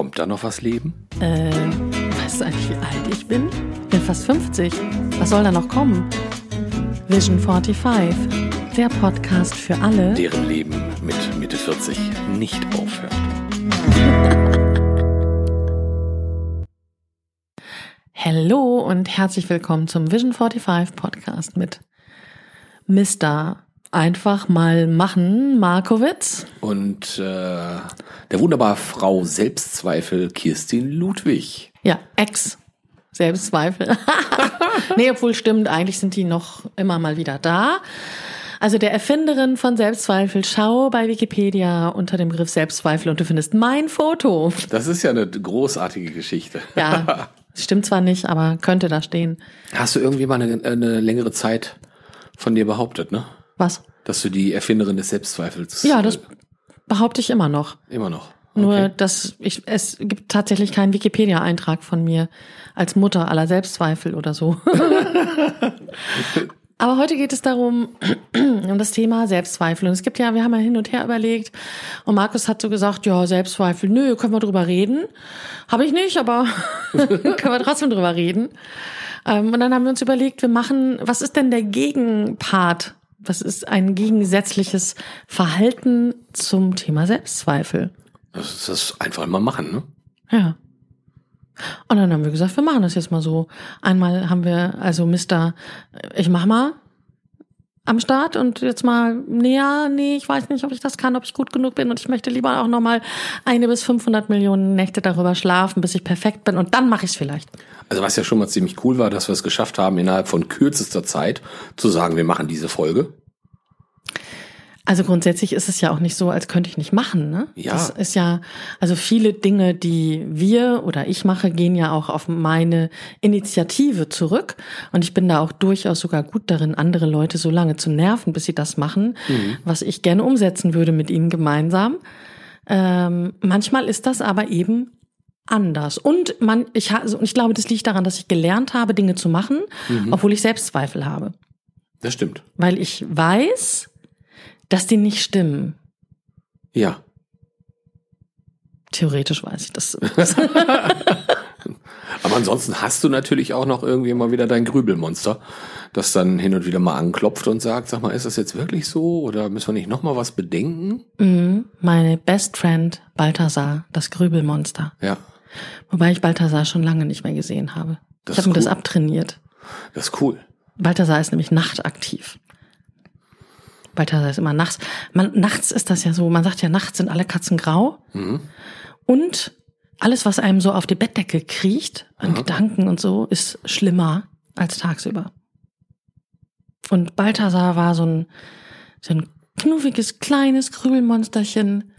Kommt da noch was Leben? Äh, weißt du eigentlich, wie alt ich bin? Ich bin fast 50. Was soll da noch kommen? Vision 45, der Podcast für alle, deren Leben mit Mitte 40 nicht aufhört. Hallo und herzlich willkommen zum Vision 45 Podcast mit Mr. Einfach mal machen, Markowitz. Und äh, der wunderbare Frau Selbstzweifel Kirstin Ludwig. Ja, Ex. Selbstzweifel. nee, obwohl stimmt, eigentlich sind die noch immer mal wieder da. Also der Erfinderin von Selbstzweifel, schau bei Wikipedia unter dem Begriff Selbstzweifel und du findest mein Foto. Das ist ja eine großartige Geschichte. Ja, stimmt zwar nicht, aber könnte da stehen. Hast du irgendwie mal eine, eine längere Zeit von dir behauptet, ne? Was? Dass du die Erfinderin des Selbstzweifels. Ja, das behaupte ich immer noch. Immer noch. Nur, dass ich, es gibt tatsächlich keinen Wikipedia-Eintrag von mir als Mutter aller Selbstzweifel oder so. Aber heute geht es darum, um das Thema Selbstzweifel. Und es gibt ja, wir haben ja hin und her überlegt. Und Markus hat so gesagt, ja, Selbstzweifel, nö, können wir drüber reden. Habe ich nicht, aber können wir trotzdem drüber reden. Ähm, und dann haben wir uns überlegt, wir machen, was ist denn der Gegenpart was ist ein gegensätzliches Verhalten zum Thema Selbstzweifel? Das ist das einfach mal machen, ne? Ja. Und dann haben wir gesagt, wir machen das jetzt mal so. Einmal haben wir also Mister, ich mach mal am Start und jetzt mal näher, nee, ich weiß nicht, ob ich das kann, ob ich gut genug bin und ich möchte lieber auch noch mal eine bis 500 Millionen Nächte darüber schlafen, bis ich perfekt bin und dann mache ich es vielleicht. Also was ja schon mal ziemlich cool war, dass wir es geschafft haben, innerhalb von kürzester Zeit zu sagen, wir machen diese Folge. Also grundsätzlich ist es ja auch nicht so, als könnte ich nicht machen. Ne? Ja. Das ist ja, also viele Dinge, die wir oder ich mache, gehen ja auch auf meine Initiative zurück. Und ich bin da auch durchaus sogar gut darin, andere Leute so lange zu nerven, bis sie das machen, mhm. was ich gerne umsetzen würde mit ihnen gemeinsam. Ähm, manchmal ist das aber eben anders. Und man, ich, also ich glaube, das liegt daran, dass ich gelernt habe, Dinge zu machen, mhm. obwohl ich Selbstzweifel habe. Das stimmt. Weil ich weiß, dass die nicht stimmen. Ja. Theoretisch weiß ich das. Aber ansonsten hast du natürlich auch noch irgendwie mal wieder dein Grübelmonster, das dann hin und wieder mal anklopft und sagt, sag mal, ist das jetzt wirklich so oder müssen wir nicht noch mal was bedenken? Mhm, meine Best Friend Balthasar, das Grübelmonster. Ja. Wobei ich Balthasar schon lange nicht mehr gesehen habe. Das ich habe mir cool. das abtrainiert. Das ist cool. Balthasar ist nämlich nachtaktiv. Balthasar ist immer nachts. Man, nachts ist das ja so, man sagt ja, nachts sind alle Katzen grau. Mhm. Und alles, was einem so auf die Bettdecke kriecht, an Aha. Gedanken und so, ist schlimmer als tagsüber. Und Balthasar war so ein, so ein knuffiges, kleines Krübelmonsterchen,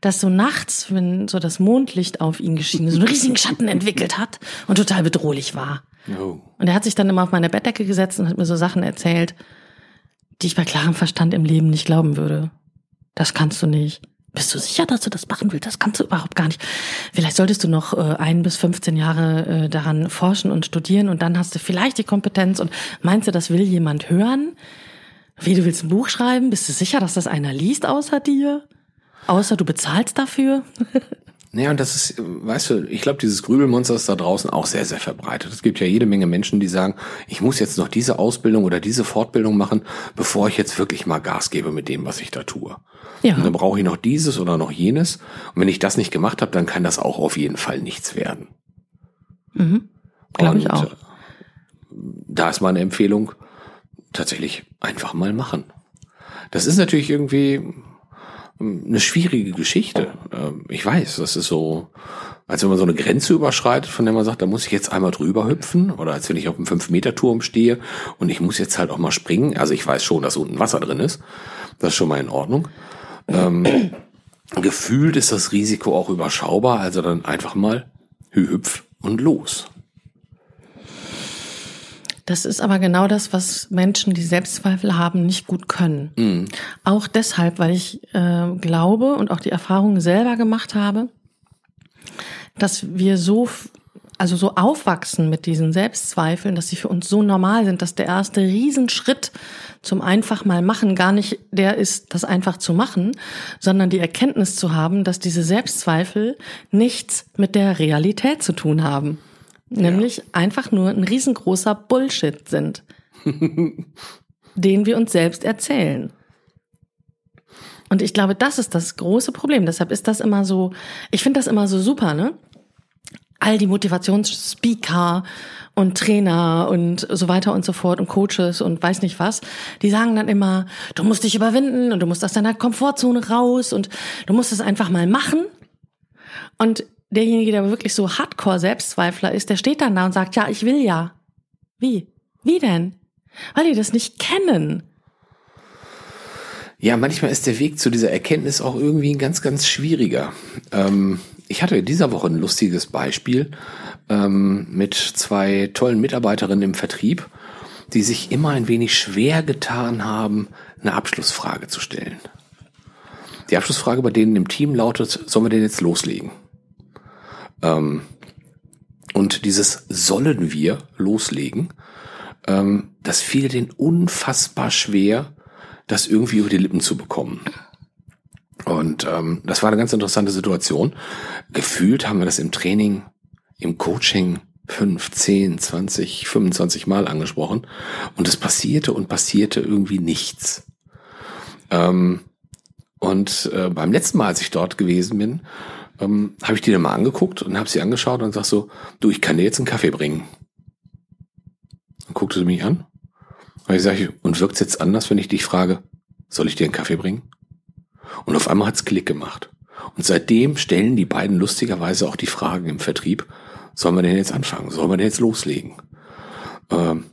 das so nachts, wenn so das Mondlicht auf ihn geschienen, so einen riesigen Schatten entwickelt hat und total bedrohlich war. Oh. Und er hat sich dann immer auf meine Bettdecke gesetzt und hat mir so Sachen erzählt, die ich bei klarem Verstand im Leben nicht glauben würde. Das kannst du nicht. Bist du sicher, dass du das machen willst? Das kannst du überhaupt gar nicht. Vielleicht solltest du noch äh, ein bis 15 Jahre äh, daran forschen und studieren und dann hast du vielleicht die Kompetenz und meinst du, das will jemand hören? Wie, du willst ein Buch schreiben? Bist du sicher, dass das einer liest außer dir? Außer du bezahlst dafür? Naja, und das ist, weißt du, ich glaube, dieses Grübelmonster ist da draußen auch sehr, sehr verbreitet. Es gibt ja jede Menge Menschen, die sagen, ich muss jetzt noch diese Ausbildung oder diese Fortbildung machen, bevor ich jetzt wirklich mal Gas gebe mit dem, was ich da tue. Ja. Und dann brauche ich noch dieses oder noch jenes. Und wenn ich das nicht gemacht habe, dann kann das auch auf jeden Fall nichts werden. Mhm. Glaube ich auch. Äh, da ist meine Empfehlung, tatsächlich einfach mal machen. Das ist natürlich irgendwie, eine schwierige Geschichte. Ähm, ich weiß, das ist so, als wenn man so eine Grenze überschreitet, von der man sagt, da muss ich jetzt einmal drüber hüpfen, oder als wenn ich auf einem 5-Meter-Turm stehe und ich muss jetzt halt auch mal springen. Also ich weiß schon, dass unten Wasser drin ist. Das ist schon mal in Ordnung. Ähm, gefühlt ist das Risiko auch überschaubar, also dann einfach mal hüpf und los. Das ist aber genau das, was Menschen, die Selbstzweifel haben, nicht gut können. Mhm. Auch deshalb, weil ich äh, glaube und auch die Erfahrung selber gemacht habe, dass wir so also so aufwachsen mit diesen Selbstzweifeln, dass sie für uns so normal sind, dass der erste Riesenschritt zum einfach mal machen gar nicht der ist, das einfach zu machen, sondern die Erkenntnis zu haben, dass diese Selbstzweifel nichts mit der Realität zu tun haben. Nämlich einfach nur ein riesengroßer Bullshit sind, den wir uns selbst erzählen. Und ich glaube, das ist das große Problem. Deshalb ist das immer so, ich finde das immer so super, ne? All die Motivationsspeaker und Trainer und so weiter und so fort und Coaches und weiß nicht was, die sagen dann immer, du musst dich überwinden und du musst aus deiner Komfortzone raus und du musst es einfach mal machen. Und derjenige, der wirklich so Hardcore-Selbstzweifler ist, der steht dann da und sagt, ja, ich will ja. Wie? Wie denn? Weil die das nicht kennen. Ja, manchmal ist der Weg zu dieser Erkenntnis auch irgendwie ein ganz, ganz schwieriger. Ähm, ich hatte in dieser Woche ein lustiges Beispiel ähm, mit zwei tollen Mitarbeiterinnen im Vertrieb, die sich immer ein wenig schwer getan haben, eine Abschlussfrage zu stellen. Die Abschlussfrage bei denen im Team lautet, sollen wir denn jetzt loslegen? Ähm, und dieses sollen wir loslegen, ähm, das fiel denen unfassbar schwer, das irgendwie über die Lippen zu bekommen. Und ähm, das war eine ganz interessante Situation. Gefühlt haben wir das im Training, im Coaching 5, 10, 20, 25 Mal angesprochen. Und es passierte und passierte irgendwie nichts. Ähm, und äh, beim letzten Mal, als ich dort gewesen bin, ähm, habe ich die dann mal angeguckt und habe sie angeschaut und sag so, du, ich kann dir jetzt einen Kaffee bringen. Dann guckte sie mich an. Und ich sage, und wirkt's jetzt anders, wenn ich dich frage, soll ich dir einen Kaffee bringen? Und auf einmal hat's Klick gemacht. Und seitdem stellen die beiden lustigerweise auch die Fragen im Vertrieb, sollen wir denn jetzt anfangen? Sollen wir denn jetzt loslegen? Ähm,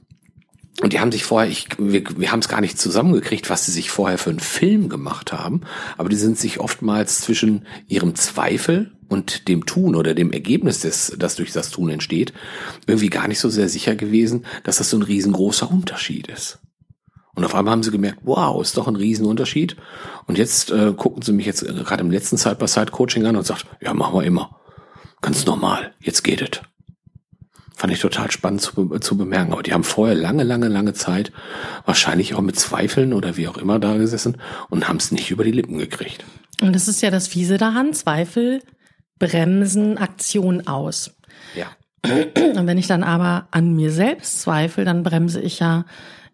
und die haben sich vorher, ich, wir, wir haben es gar nicht zusammengekriegt, was sie sich vorher für einen Film gemacht haben, aber die sind sich oftmals zwischen ihrem Zweifel und dem Tun oder dem Ergebnis, des, das durch das Tun entsteht, irgendwie gar nicht so sehr sicher gewesen, dass das so ein riesengroßer Unterschied ist. Und auf einmal haben sie gemerkt, wow, ist doch ein Riesenunterschied. Und jetzt äh, gucken sie mich jetzt gerade im letzten Side-by-Side-Coaching an und sagt, ja, machen wir immer. Ganz normal, jetzt geht es. Fand ich total spannend zu, zu bemerken. Aber die haben vorher lange, lange, lange Zeit wahrscheinlich auch mit Zweifeln oder wie auch immer da gesessen und haben es nicht über die Lippen gekriegt. Und das ist ja das Fiese daran. Zweifel bremsen Aktion aus. Ja. Und wenn ich dann aber an mir selbst zweifle, dann bremse ich ja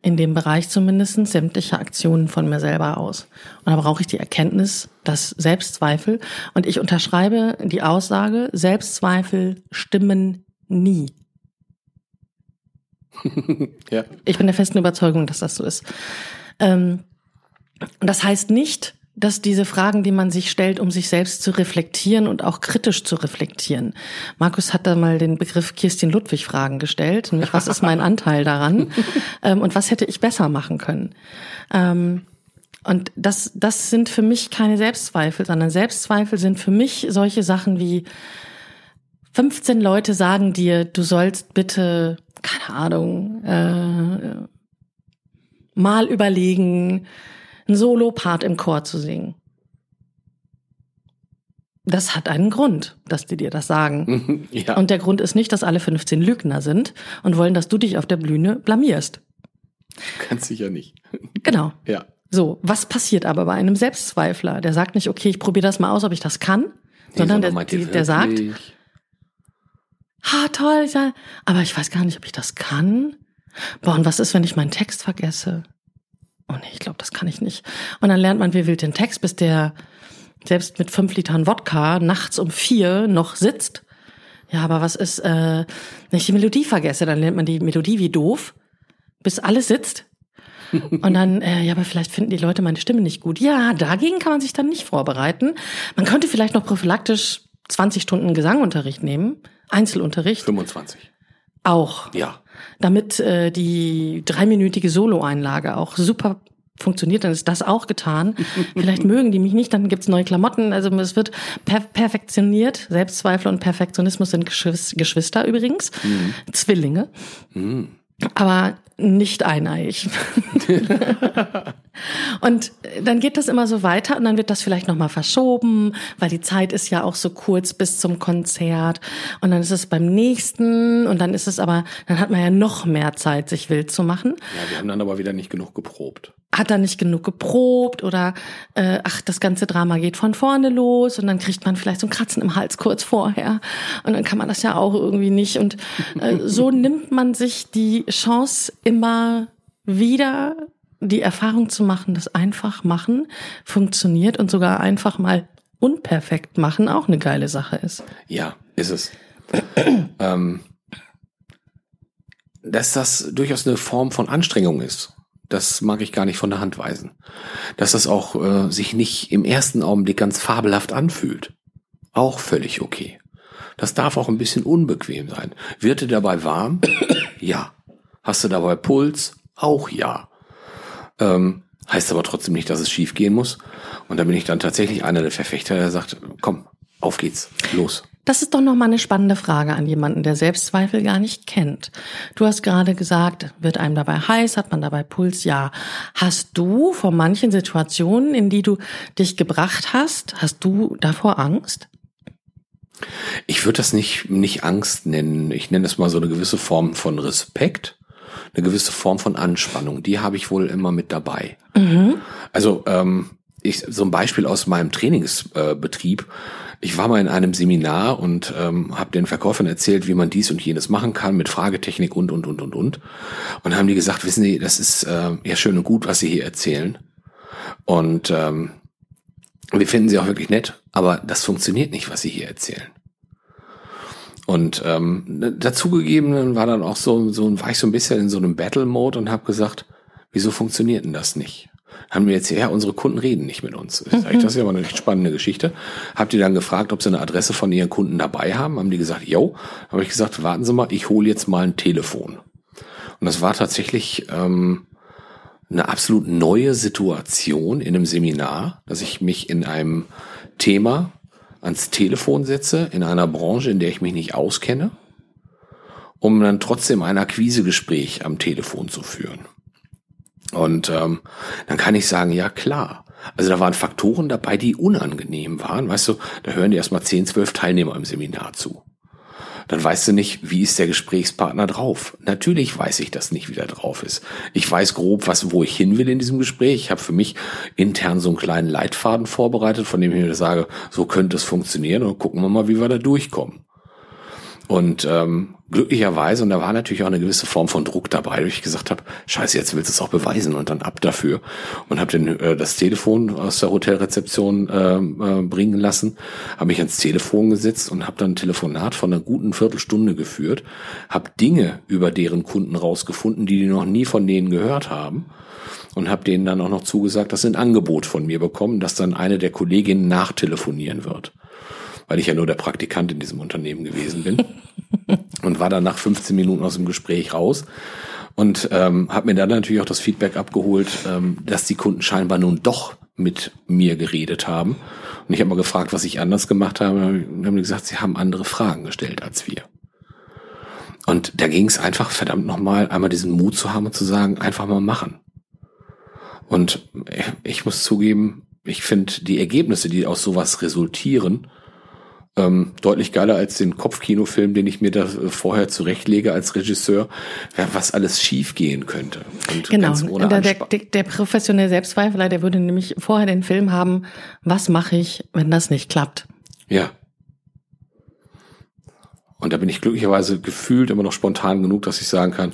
in dem Bereich zumindest sämtliche Aktionen von mir selber aus. Und da brauche ich die Erkenntnis, dass Selbstzweifel, und ich unterschreibe die Aussage, Selbstzweifel stimmen nie. ja. Ich bin der festen Überzeugung, dass das so ist. Ähm, das heißt nicht, dass diese Fragen, die man sich stellt, um sich selbst zu reflektieren und auch kritisch zu reflektieren. Markus hat da mal den Begriff Kirstin Ludwig Fragen gestellt, nämlich was ist mein Anteil daran ähm, und was hätte ich besser machen können. Ähm, und das, das sind für mich keine Selbstzweifel, sondern Selbstzweifel sind für mich solche Sachen wie 15 Leute sagen dir, du sollst bitte, keine Ahnung, äh, mal überlegen, einen Solo-Part im Chor zu singen. Das hat einen Grund, dass die dir das sagen. ja. Und der Grund ist nicht, dass alle 15 Lügner sind und wollen, dass du dich auf der Bühne blamierst. Ganz sicher nicht. Genau. Ja. So, was passiert aber bei einem Selbstzweifler? Der sagt nicht, okay, ich probiere das mal aus, ob ich das kann, Nee, sondern der, die, der sagt? Ha toll, ich sag, aber ich weiß gar nicht, ob ich das kann. Boah, und was ist, wenn ich meinen Text vergesse? Oh nee, ich glaube, das kann ich nicht. Und dann lernt man wie wild den Text, bis der selbst mit fünf Litern Wodka nachts um vier noch sitzt. Ja, aber was ist, äh, wenn ich die Melodie vergesse, dann lernt man die Melodie wie doof, bis alles sitzt. Und dann, äh, ja, aber vielleicht finden die Leute meine Stimme nicht gut. Ja, dagegen kann man sich dann nicht vorbereiten. Man könnte vielleicht noch prophylaktisch 20 Stunden Gesangunterricht nehmen, Einzelunterricht 25. auch Ja. damit äh, die dreiminütige Solo-Einlage auch super funktioniert, dann ist das auch getan. Vielleicht mögen die mich nicht, dann gibt's neue Klamotten. Also es wird per perfektioniert. Selbstzweifel und Perfektionismus sind Geschwis Geschwister übrigens. Zwillinge. Mhm. Aber nicht eineig. und dann geht das immer so weiter und dann wird das vielleicht nochmal verschoben, weil die Zeit ist ja auch so kurz bis zum Konzert und dann ist es beim nächsten und dann ist es aber, dann hat man ja noch mehr Zeit, sich wild zu machen. Ja, wir haben dann aber wieder nicht genug geprobt. Hat er nicht genug geprobt oder äh, ach, das ganze Drama geht von vorne los und dann kriegt man vielleicht so ein Kratzen im Hals kurz vorher und dann kann man das ja auch irgendwie nicht und äh, so nimmt man sich die Chance immer wieder die Erfahrung zu machen, dass einfach machen funktioniert und sogar einfach mal unperfekt machen auch eine geile Sache ist. Ja, ist es. ähm, dass das durchaus eine Form von Anstrengung ist, das mag ich gar nicht von der Hand weisen. Dass das auch äh, sich nicht im ersten Augenblick ganz fabelhaft anfühlt. Auch völlig okay. Das darf auch ein bisschen unbequem sein. Wird dir dabei warm? ja. Hast du dabei Puls? Auch ja. Ähm, heißt aber trotzdem nicht, dass es schief gehen muss. Und da bin ich dann tatsächlich einer der Verfechter, der sagt, komm, auf geht's, los. Das ist doch noch mal eine spannende Frage an jemanden, der Selbstzweifel gar nicht kennt. Du hast gerade gesagt, wird einem dabei heiß, hat man dabei Puls? Ja. Hast du vor manchen Situationen, in die du dich gebracht hast, hast du davor Angst? Ich würde das nicht, nicht Angst nennen. Ich nenne es mal so eine gewisse Form von Respekt, eine gewisse Form von Anspannung. Die habe ich wohl immer mit dabei. Mhm. Also ähm, ich, so ein Beispiel aus meinem Trainingsbetrieb. Ich war mal in einem Seminar und ähm, habe den Verkäufern erzählt, wie man dies und jenes machen kann mit Fragetechnik und und und und und. Und haben die gesagt, wissen Sie, das ist äh, ja schön und gut, was Sie hier erzählen. Und ähm, wir finden Sie auch wirklich nett, aber das funktioniert nicht, was Sie hier erzählen. Und ähm, dazugegeben war dann auch so, so war ich so ein bisschen in so einem Battle-Mode und habe gesagt, wieso funktioniert denn das nicht? Haben wir jetzt, ja, unsere Kunden reden nicht mit uns. Das ist ja mal eine spannende Geschichte. Habt ihr dann gefragt, ob sie eine Adresse von ihren Kunden dabei haben? Haben die gesagt, yo. Habe ich gesagt, warten Sie mal, ich hole jetzt mal ein Telefon. Und das war tatsächlich ähm, eine absolut neue Situation in einem Seminar, dass ich mich in einem Thema ans Telefon setze, in einer Branche, in der ich mich nicht auskenne, um dann trotzdem ein Akquisegespräch am Telefon zu führen. Und ähm, dann kann ich sagen, ja klar. Also da waren Faktoren dabei, die unangenehm waren. Weißt du, da hören dir erstmal 10, 12 Teilnehmer im Seminar zu. Dann weißt du nicht, wie ist der Gesprächspartner drauf. Natürlich weiß ich das nicht, wie der drauf ist. Ich weiß grob, was, wo ich hin will in diesem Gespräch. Ich habe für mich intern so einen kleinen Leitfaden vorbereitet, von dem ich mir sage, so könnte es funktionieren und gucken wir mal, wie wir da durchkommen. Und ähm, glücklicherweise, und da war natürlich auch eine gewisse Form von Druck dabei, wo ich gesagt habe, scheiße, jetzt willst du es auch beweisen und dann ab dafür. Und habe äh, das Telefon aus der Hotelrezeption äh, äh, bringen lassen, habe mich ans Telefon gesetzt und habe dann ein Telefonat von einer guten Viertelstunde geführt, habe Dinge über deren Kunden rausgefunden, die die noch nie von denen gehört haben und habe denen dann auch noch zugesagt, dass sie ein Angebot von mir bekommen, dass dann eine der Kolleginnen nachtelefonieren wird weil ich ja nur der Praktikant in diesem Unternehmen gewesen bin. und war dann nach 15 Minuten aus dem Gespräch raus und ähm, habe mir dann natürlich auch das Feedback abgeholt, ähm, dass die Kunden scheinbar nun doch mit mir geredet haben. Und ich habe mal gefragt, was ich anders gemacht habe. Und haben gesagt, sie haben andere Fragen gestellt als wir. Und da ging es einfach verdammt nochmal, einmal diesen Mut zu haben und zu sagen, einfach mal machen. Und ich muss zugeben, ich finde die Ergebnisse, die aus sowas resultieren, ähm, deutlich geiler als den Kopfkinofilm, den ich mir da äh, vorher zurechtlege als Regisseur, was alles schief gehen könnte. Und genau, der, der, der professionelle Selbstzweifler, der würde nämlich vorher den Film haben, was mache ich, wenn das nicht klappt? Ja. Und da bin ich glücklicherweise gefühlt immer noch spontan genug, dass ich sagen kann,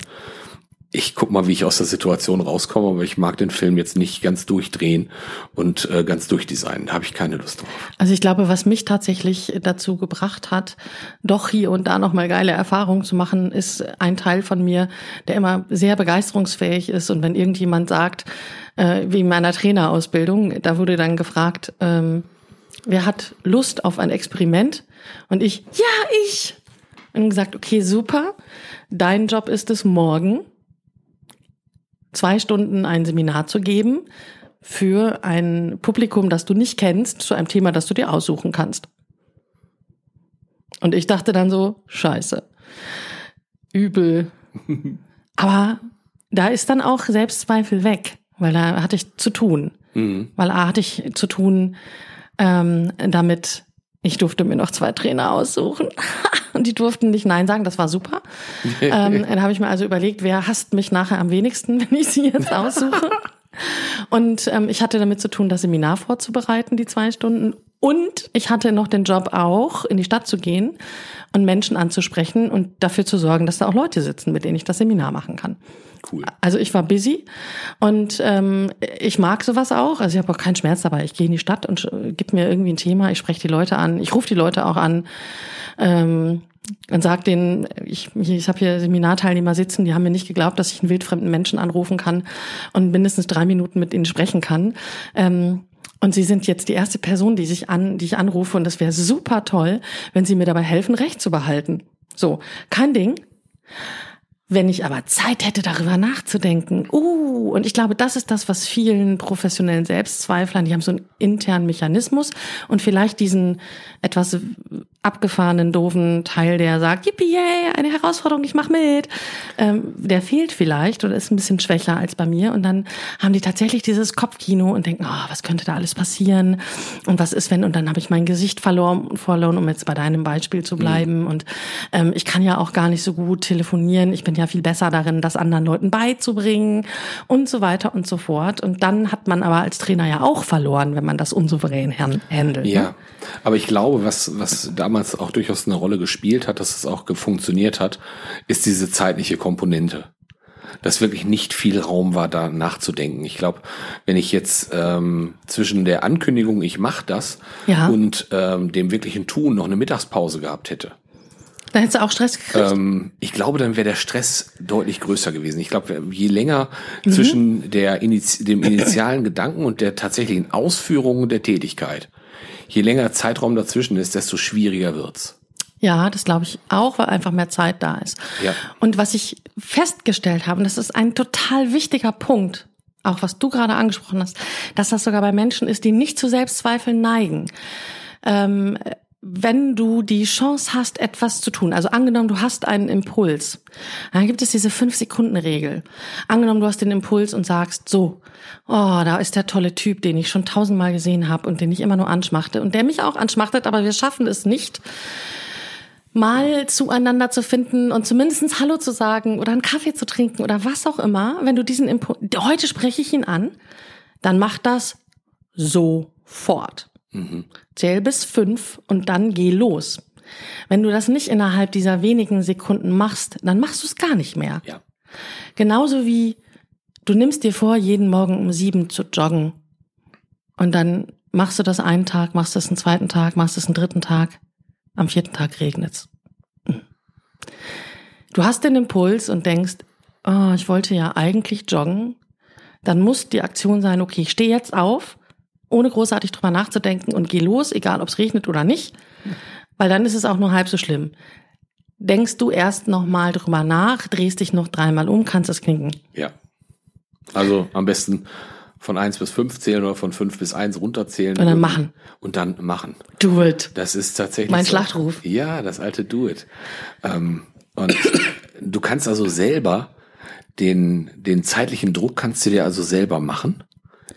ich guck mal, wie ich aus der Situation rauskomme, aber ich mag den Film jetzt nicht ganz durchdrehen und äh, ganz durchdesignen. Da habe ich keine Lust drauf. Also ich glaube, was mich tatsächlich dazu gebracht hat, doch hier und da nochmal geile Erfahrungen zu machen, ist ein Teil von mir, der immer sehr begeisterungsfähig ist. Und wenn irgendjemand sagt, äh, wie in meiner Trainerausbildung, da wurde dann gefragt, ähm, wer hat Lust auf ein Experiment? Und ich, ja, ich. Und gesagt, okay, super. Dein Job ist es morgen zwei Stunden ein Seminar zu geben für ein Publikum, das du nicht kennst, zu einem Thema, das du dir aussuchen kannst. Und ich dachte dann so, scheiße, übel. Aber da ist dann auch Selbstzweifel weg, weil da hatte ich zu tun. Mhm. Weil A hatte ich zu tun ähm, damit, ich durfte mir noch zwei Trainer aussuchen. Und die durften nicht Nein sagen, das war super. ähm, dann habe ich mir also überlegt, wer hasst mich nachher am wenigsten, wenn ich sie jetzt aussuche. Und ähm, ich hatte damit zu tun, das Seminar vorzubereiten, die zwei Stunden. Und ich hatte noch den Job auch, in die Stadt zu gehen und Menschen anzusprechen und dafür zu sorgen, dass da auch Leute sitzen, mit denen ich das Seminar machen kann. Cool. Also ich war busy und ähm, ich mag sowas auch. Also ich habe auch keinen Schmerz dabei. Ich gehe in die Stadt und äh, gib mir irgendwie ein Thema. Ich spreche die Leute an. Ich rufe die Leute auch an. Ähm, und sag denen, ich, ich habe hier Seminarteilnehmer sitzen, die haben mir nicht geglaubt, dass ich einen wildfremden Menschen anrufen kann und mindestens drei Minuten mit ihnen sprechen kann. Ähm, und Sie sind jetzt die erste Person, die sich an, die ich anrufe, und das wäre super toll, wenn Sie mir dabei helfen, Recht zu behalten. So, kein Ding. Wenn ich aber Zeit hätte, darüber nachzudenken, uh, und ich glaube, das ist das, was vielen professionellen Selbstzweiflern, die haben so einen internen Mechanismus und vielleicht diesen etwas abgefahrenen, doofen Teil, der sagt, yippie, yay, eine Herausforderung, ich mach mit, ähm, der fehlt vielleicht oder ist ein bisschen schwächer als bei mir. Und dann haben die tatsächlich dieses Kopfkino und denken, oh, was könnte da alles passieren? Und was ist, wenn, und dann habe ich mein Gesicht verloren, verloren, um jetzt bei deinem Beispiel zu bleiben. Mhm. und ähm, ich kann ja auch gar nicht so gut telefonieren, ich bin ja viel besser darin, das anderen Leuten beizubringen und so weiter und so fort und dann hat man aber als Trainer ja auch verloren, wenn man das unsouverän handelt. Ja, ne? aber ich glaube, was, was da damals auch durchaus eine Rolle gespielt hat, dass es auch funktioniert hat, ist diese zeitliche Komponente. Dass wirklich nicht viel Raum war, da nachzudenken. Ich glaube, wenn ich jetzt ähm, zwischen der Ankündigung, ich mache das, ja. und ähm, dem wirklichen Tun noch eine Mittagspause gehabt hätte, dann hättest du auch Stress gekriegt? Ähm, ich glaube, dann wäre der Stress deutlich größer gewesen. Ich glaube, je länger mhm. zwischen der Iniz dem initialen Gedanken und der tatsächlichen Ausführung der Tätigkeit, je länger Zeitraum dazwischen ist, desto schwieriger wird's. Ja, das glaube ich auch, weil einfach mehr Zeit da ist. Ja. Und was ich festgestellt habe, und das ist ein total wichtiger Punkt, auch was du gerade angesprochen hast, dass das sogar bei Menschen ist, die nicht zu Selbstzweifeln neigen. Ähm, wenn du die Chance hast, etwas zu tun, also angenommen, du hast einen Impuls, dann gibt es diese Fünf-Sekunden-Regel. Angenommen, du hast den Impuls und sagst, so, oh, da ist der tolle Typ, den ich schon tausendmal gesehen habe und den ich immer nur anschmachte und der mich auch anschmachtet, aber wir schaffen es nicht, mal zueinander zu finden und zumindestens Hallo zu sagen oder einen Kaffee zu trinken oder was auch immer, wenn du diesen Impuls, heute spreche ich ihn an, dann mach das sofort. Mhm. Zähl bis fünf und dann geh los. Wenn du das nicht innerhalb dieser wenigen Sekunden machst, dann machst du es gar nicht mehr. Ja. Genauso wie du nimmst dir vor, jeden Morgen um sieben zu joggen. Und dann machst du das einen Tag, machst es einen zweiten Tag, machst es einen dritten Tag. Am vierten Tag regnet's. Du hast den Impuls und denkst, oh, ich wollte ja eigentlich joggen. Dann muss die Aktion sein, okay, ich stehe jetzt auf, ohne großartig drüber nachzudenken und geh los, egal ob es regnet oder nicht, weil dann ist es auch nur halb so schlimm. Denkst du erst noch mal drüber nach, drehst dich noch dreimal um, kannst es knicken. Ja. Also am besten von eins bis fünf zählen oder von fünf bis eins runterzählen. Und dann machen. Und dann machen. Do it. Das ist tatsächlich. Mein so. Schlachtruf. Ja, das alte Do it. Ähm, und du kannst also selber den, den zeitlichen Druck kannst du dir also selber machen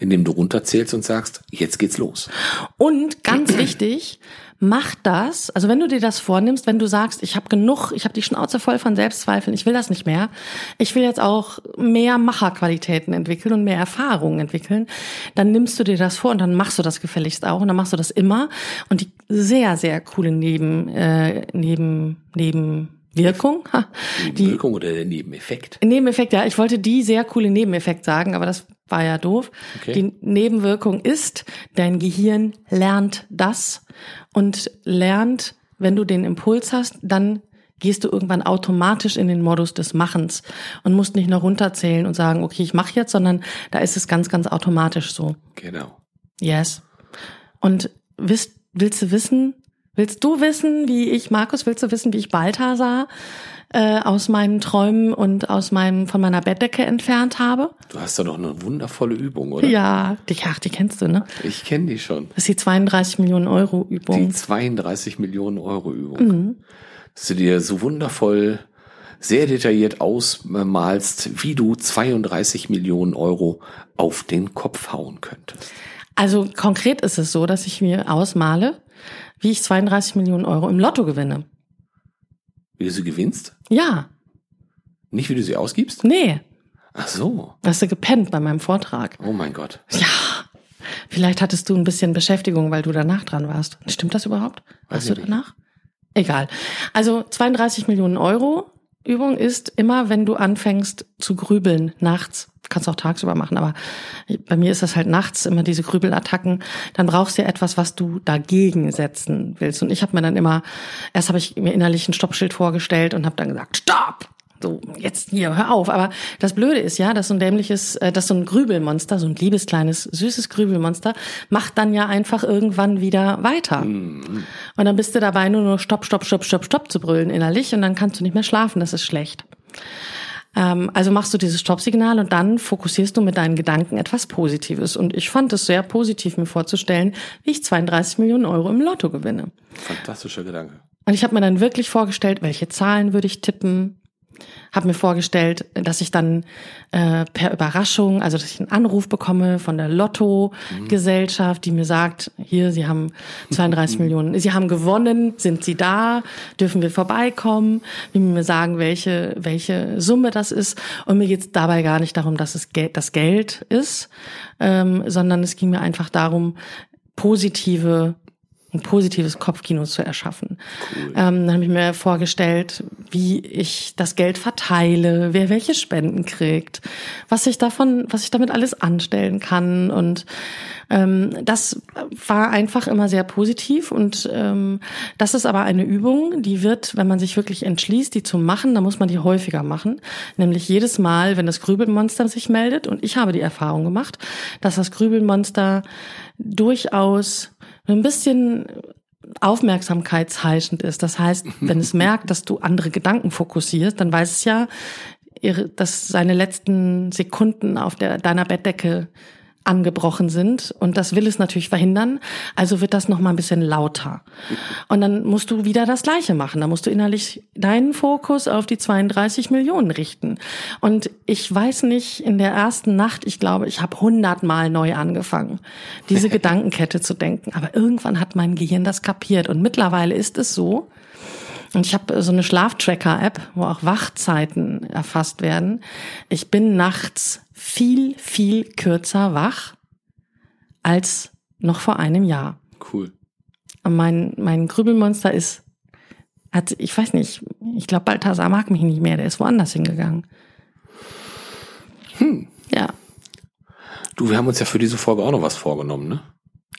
indem du runterzählst und sagst, jetzt geht's los. Und ganz wichtig, mach das, also wenn du dir das vornimmst, wenn du sagst, ich habe genug, ich habe die Schnauze voll von Selbstzweifeln, ich will das nicht mehr, ich will jetzt auch mehr Macherqualitäten entwickeln und mehr Erfahrungen entwickeln, dann nimmst du dir das vor und dann machst du das gefälligst auch und dann machst du das immer und die sehr sehr coole Neben äh, neben neben Wirkung. Die Wirkung oder der Nebeneffekt? Nebeneffekt, ja. Ich wollte die sehr coole Nebeneffekt sagen, aber das war ja doof. Okay. Die Nebenwirkung ist, dein Gehirn lernt das und lernt, wenn du den Impuls hast, dann gehst du irgendwann automatisch in den Modus des Machens und musst nicht noch runterzählen und sagen, okay, ich mache jetzt, sondern da ist es ganz, ganz automatisch so. Genau. Yes. Und willst, willst du wissen, Willst du wissen, wie ich, Markus, willst du wissen, wie ich Balthasar äh, aus meinen Träumen und aus meinem, von meiner Bettdecke entfernt habe? Du hast da doch eine wundervolle Übung, oder? Ja, die, ach, die kennst du, ne? Ich kenne die schon. Das ist die 32 Millionen Euro Übung. Die 32 Millionen Euro Übung. Mhm. Dass du dir so wundervoll sehr detailliert ausmalst, wie du 32 Millionen Euro auf den Kopf hauen könntest. Also konkret ist es so, dass ich mir ausmale, wie ich 32 Millionen Euro im Lotto gewinne. Wie du sie gewinnst? Ja, Nicht wie du sie ausgibst? nee, Ach so. hast du gepennt bei meinem Vortrag. Oh mein Gott. Ja, vielleicht hattest du ein bisschen Beschäftigung, weil du danach dran warst. Stimmt das überhaupt? Warst du danach? Egal. Also 32 Millionen Euro Übung ist immer, wenn du anfängst zu grübeln nachts. Kannst auch tagsüber machen, aber bei mir ist das halt nachts immer diese Grübelattacken. Dann brauchst du ja etwas, was du dagegen setzen willst. Und ich habe mir dann immer, erst habe ich mir innerlich ein Stoppschild vorgestellt und habe dann gesagt, Stopp! So, jetzt hier, hör auf. Aber das Blöde ist ja, dass so ein dämliches, äh, dass so ein Grübelmonster, so ein liebes, kleines, süßes Grübelmonster, macht dann ja einfach irgendwann wieder weiter. Und dann bist du dabei nur noch Stopp, Stopp, Stopp, Stopp, Stopp zu brüllen innerlich und dann kannst du nicht mehr schlafen. Das ist schlecht. Ähm, also machst du dieses Stoppsignal und dann fokussierst du mit deinen Gedanken etwas Positives. Und ich fand es sehr positiv, mir vorzustellen, wie ich 32 Millionen Euro im Lotto gewinne. Fantastischer Gedanke. Und ich habe mir dann wirklich vorgestellt, welche Zahlen würde ich tippen. Habe mir vorgestellt, dass ich dann äh, per Überraschung, also dass ich einen Anruf bekomme von der Lotto-Gesellschaft, die mir sagt, hier, Sie haben 32 Millionen, Sie haben gewonnen, sind Sie da, dürfen wir vorbeikommen, wie mir sagen, welche, welche Summe das ist. Und mir geht es dabei gar nicht darum, dass es Geld, das Geld ist, ähm, sondern es ging mir einfach darum, positive ein positives Kopfkino zu erschaffen. Ähm, dann habe ich mir vorgestellt, wie ich das Geld verteile, wer welche Spenden kriegt, was ich davon, was ich damit alles anstellen kann. Und ähm, das war einfach immer sehr positiv. Und ähm, das ist aber eine Übung, die wird, wenn man sich wirklich entschließt, die zu machen, dann muss man die häufiger machen. Nämlich jedes Mal, wenn das Grübelmonster sich meldet. Und ich habe die Erfahrung gemacht, dass das Grübelmonster durchaus ein bisschen aufmerksamkeitsheischend ist. Das heißt, wenn es merkt, dass du andere Gedanken fokussierst, dann weiß es ja, dass seine letzten Sekunden auf der, deiner Bettdecke angebrochen sind. Und das will es natürlich verhindern, also wird das noch mal ein bisschen lauter. Und dann musst du wieder das gleiche machen, da musst du innerlich deinen Fokus auf die 32 Millionen richten. Und ich weiß nicht, in der ersten Nacht, ich glaube, ich habe hundertmal neu angefangen, diese Gedankenkette zu denken, aber irgendwann hat mein Gehirn das kapiert. Und mittlerweile ist es so, und ich habe so eine Schlaftracker-App, wo auch Wachzeiten erfasst werden. Ich bin nachts viel, viel kürzer wach als noch vor einem Jahr. Cool. Und mein, mein Grübelmonster ist, hat, ich weiß nicht, ich glaube, Balthasar mag mich nicht mehr, der ist woanders hingegangen. Hm. Ja. Du, wir haben uns ja für diese Folge auch noch was vorgenommen, ne?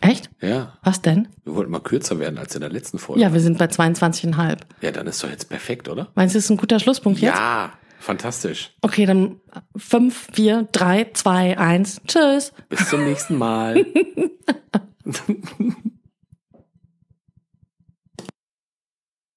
Echt? Ja. Was denn? Wir wollten mal kürzer werden als in der letzten Folge. Ja, wir sind bei 22,5. Ja, dann ist doch jetzt perfekt, oder? Meinst du, das ist ein guter Schlusspunkt jetzt? Ja, fantastisch. Okay, dann fünf, vier, drei, zwei, eins. Tschüss. Bis zum nächsten Mal.